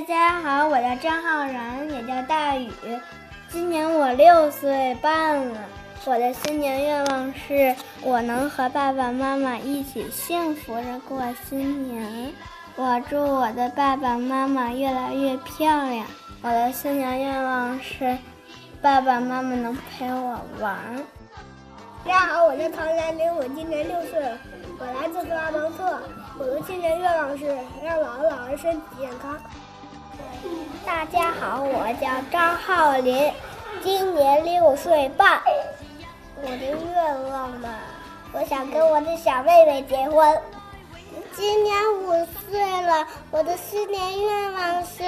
大家好，我叫张浩然，也叫大宇，今年我六岁半了。我的新年愿望是我能和爸爸妈妈一起幸福的过新年。我祝我的爸爸妈妈越来越漂亮。我的新年愿望是爸爸妈妈能陪我玩。大家好，我叫唐佳玲，我今年六岁了，我来自格拉蒙特。我的新年愿望是让姥姥姥爷身体健康。大家好，我叫张浩林，今年六岁半。我的愿望嘛，我想跟我的小妹妹结婚。今年五岁了，我的新年愿望是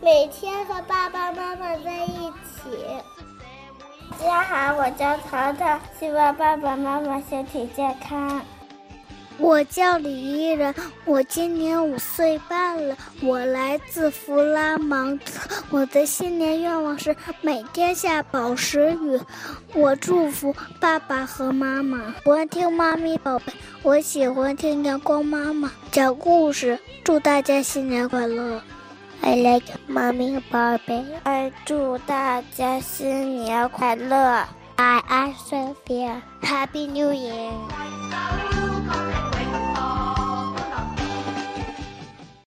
每天和爸爸妈妈在一起。大家好，我叫淘淘，希望爸爸妈妈身体健康。我叫李依人，我今年五岁半了，我来自弗拉芒特。我的新年愿望是每天下宝石雨。我祝福爸爸和妈妈。我听妈咪宝贝，我喜欢听阳光妈妈讲故事。祝大家新年快乐！I like 妈咪宝贝。I 祝大家新年快乐！I am Sophia. Happy New Year!